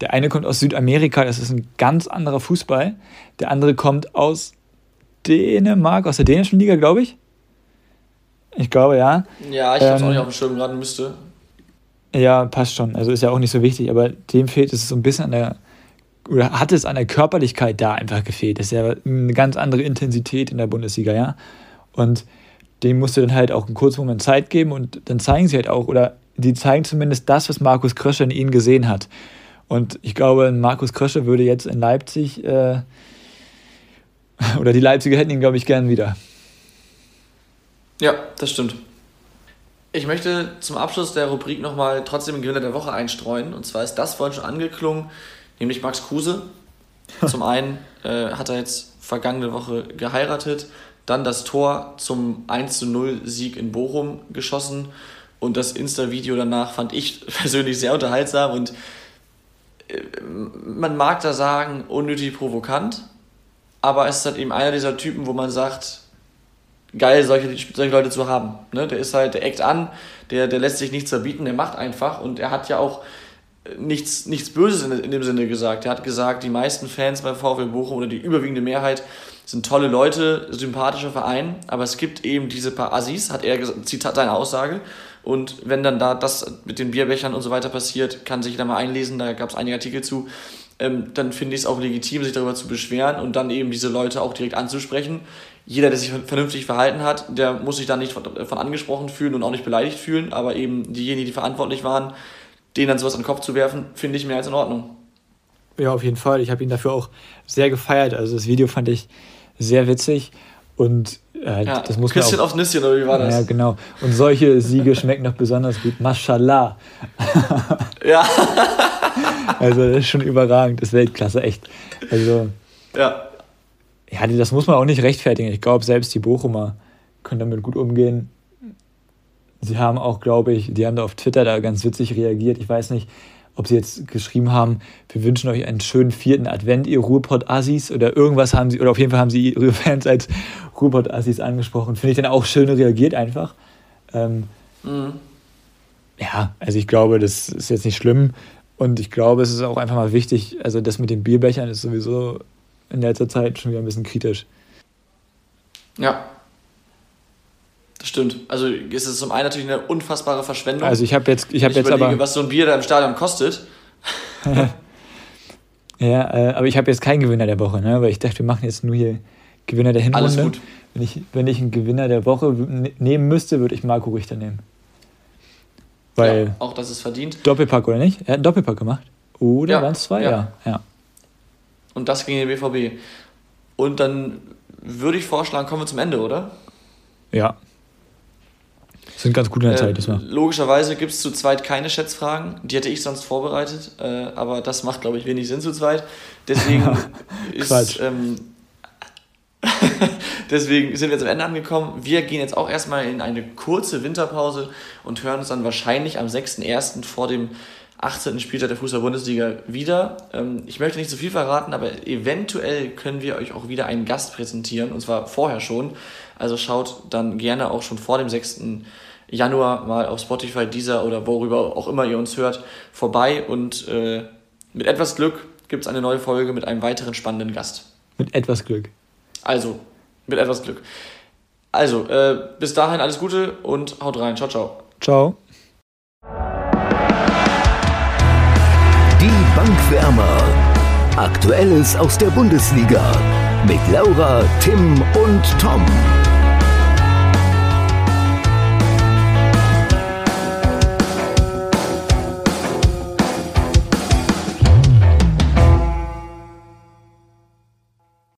der eine kommt aus Südamerika, das ist ein ganz anderer Fußball. Der andere kommt aus Dänemark, aus der dänischen Liga, glaube ich. Ich glaube, ja. Ja, ich habe es ähm, auch nicht auf dem Schirm gerade, müsste. Ja, passt schon. Also ist ja auch nicht so wichtig, aber dem fehlt es so ein bisschen an der oder hat es an der Körperlichkeit da einfach gefehlt. Das ist ja eine ganz andere Intensität in der Bundesliga, ja. Und dem musst du dann halt auch einen kurzen Moment Zeit geben und dann zeigen sie halt auch, oder die zeigen zumindest das, was Markus Krösche in ihnen gesehen hat. Und ich glaube, Markus Krösche würde jetzt in Leipzig, äh, oder die Leipziger hätten ihn, glaube ich, gern wieder. Ja, das stimmt. Ich möchte zum Abschluss der Rubrik nochmal trotzdem den Gewinner der Woche einstreuen. Und zwar ist das vorhin schon angeklungen, nämlich Max Kruse. Zum einen äh, hat er jetzt vergangene Woche geheiratet, dann das Tor zum 1 0 Sieg in Bochum geschossen und das Insta-Video danach fand ich persönlich sehr unterhaltsam und äh, man mag da sagen, unnötig provokant, aber es ist halt eben einer dieser Typen, wo man sagt, geil, solche, solche Leute zu haben. Ne? Der ist halt, der eckt an, der, der lässt sich nichts verbieten, der macht einfach und er hat ja auch nichts, nichts Böses in, in dem Sinne gesagt. Er hat gesagt, die meisten Fans bei VfL Bochum oder die überwiegende Mehrheit sind tolle Leute, sympathischer Verein, aber es gibt eben diese paar Assis, hat er gesagt, Zitat seine Aussage. Und wenn dann da das mit den Bierbechern und so weiter passiert, kann sich da mal einlesen, da gab es einige Artikel zu, ähm, dann finde ich es auch legitim, sich darüber zu beschweren und dann eben diese Leute auch direkt anzusprechen. Jeder, der sich vernünftig verhalten hat, der muss sich da nicht von, von angesprochen fühlen und auch nicht beleidigt fühlen, aber eben diejenigen, die verantwortlich waren, denen dann sowas an den Kopf zu werfen, finde ich mehr als in Ordnung. Ja, auf jeden Fall. Ich habe ihn dafür auch sehr gefeiert. Also das Video fand ich sehr witzig und äh, ja, das muss Küsschen man auch, aufs Nüsschen, oder wie war das? Ja, genau. Und solche Siege schmecken noch besonders gut. Mashallah. ja. also das ist schon überragend. Das ist Weltklasse, echt. Also, ja. Ja, das muss man auch nicht rechtfertigen. Ich glaube, selbst die Bochumer können damit gut umgehen. Sie haben auch, glaube ich, die haben da auf Twitter da ganz witzig reagiert. Ich weiß nicht, ob sie jetzt geschrieben haben, wir wünschen euch einen schönen vierten Advent, ihr Ruhrpott-Assis oder irgendwas haben sie, oder auf jeden Fall haben sie ihre Fans als Ruhrpott-Assis angesprochen. Finde ich dann auch schön reagiert einfach. Ähm, mhm. Ja, also ich glaube, das ist jetzt nicht schlimm und ich glaube, es ist auch einfach mal wichtig, also das mit den Bierbechern ist sowieso in letzter Zeit schon wieder ein bisschen kritisch. Ja, das stimmt. Also ist es zum einen natürlich eine unfassbare Verschwendung. Also ich habe jetzt, ich habe jetzt überlege, aber was so ein Bier da im Stadion kostet. ja, äh, aber ich habe jetzt keinen Gewinner der Woche, ne? Weil ich dachte, wir machen jetzt nur hier Gewinner der Hinrunde. Alles gut. Wenn ich, wenn ich einen Gewinner der Woche ne-, nehmen müsste, würde ich Marco Richter nehmen. Weil ja, auch das ist verdient. Doppelpack oder nicht? Er hat einen Doppelpack gemacht. Oder ja, waren es zwei? Ja. ja. ja. Und das gegen den BVB. Und dann würde ich vorschlagen, kommen wir zum Ende, oder? Ja. Sind ganz gut in der äh, Zeit, diesmal. Logischerweise gibt es zu zweit keine Schätzfragen. Die hätte ich sonst vorbereitet. Äh, aber das macht, glaube ich, wenig Sinn zu zweit. Deswegen ist. Ähm, deswegen sind wir jetzt am Ende angekommen. Wir gehen jetzt auch erstmal in eine kurze Winterpause und hören uns dann wahrscheinlich am 6.1. vor dem 18. Spieltag der Fußball-Bundesliga wieder. Ähm, ich möchte nicht zu viel verraten, aber eventuell können wir euch auch wieder einen Gast präsentieren und zwar vorher schon. Also schaut dann gerne auch schon vor dem 6. Januar mal auf Spotify, dieser oder worüber auch immer ihr uns hört, vorbei und äh, mit etwas Glück gibt es eine neue Folge mit einem weiteren spannenden Gast. Mit etwas Glück. Also, mit etwas Glück. Also, äh, bis dahin alles Gute und haut rein. Ciao, ciao. Ciao. Die Bankwärmer. Aktuelles aus der Bundesliga. Mit Laura, Tim und Tom.